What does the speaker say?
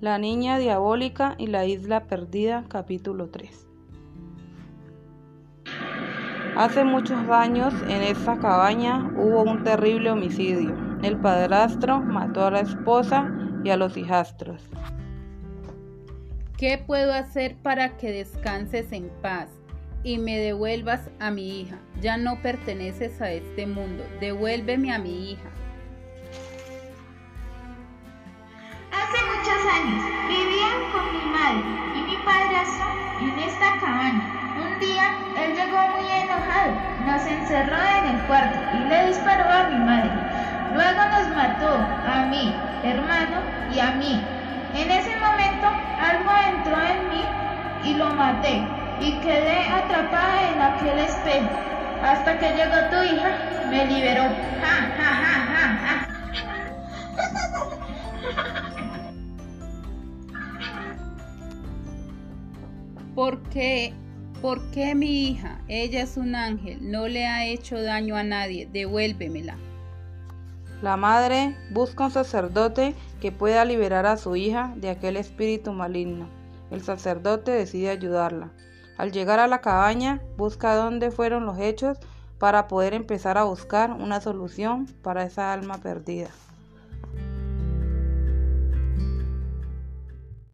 La Niña Diabólica y la Isla Perdida, capítulo 3. Hace muchos años en esa cabaña hubo un terrible homicidio. El padrastro mató a la esposa y a los hijastros. ¿Qué puedo hacer para que descanses en paz y me devuelvas a mi hija? Ya no perteneces a este mundo. Devuélveme a mi hija. En esta cabaña. Un día él llegó muy enojado, nos encerró en el cuarto y le disparó a mi madre. Luego nos mató a mí, hermano y a mí. En ese momento algo entró en mí y lo maté y quedé atrapada en aquel espejo. Hasta que llegó tu hija, me liberó. Ja, ja, ja, ja, ja. ¿Por qué? ¿Por qué mi hija? Ella es un ángel, no le ha hecho daño a nadie, devuélvemela. La madre busca un sacerdote que pueda liberar a su hija de aquel espíritu maligno. El sacerdote decide ayudarla. Al llegar a la cabaña, busca dónde fueron los hechos para poder empezar a buscar una solución para esa alma perdida.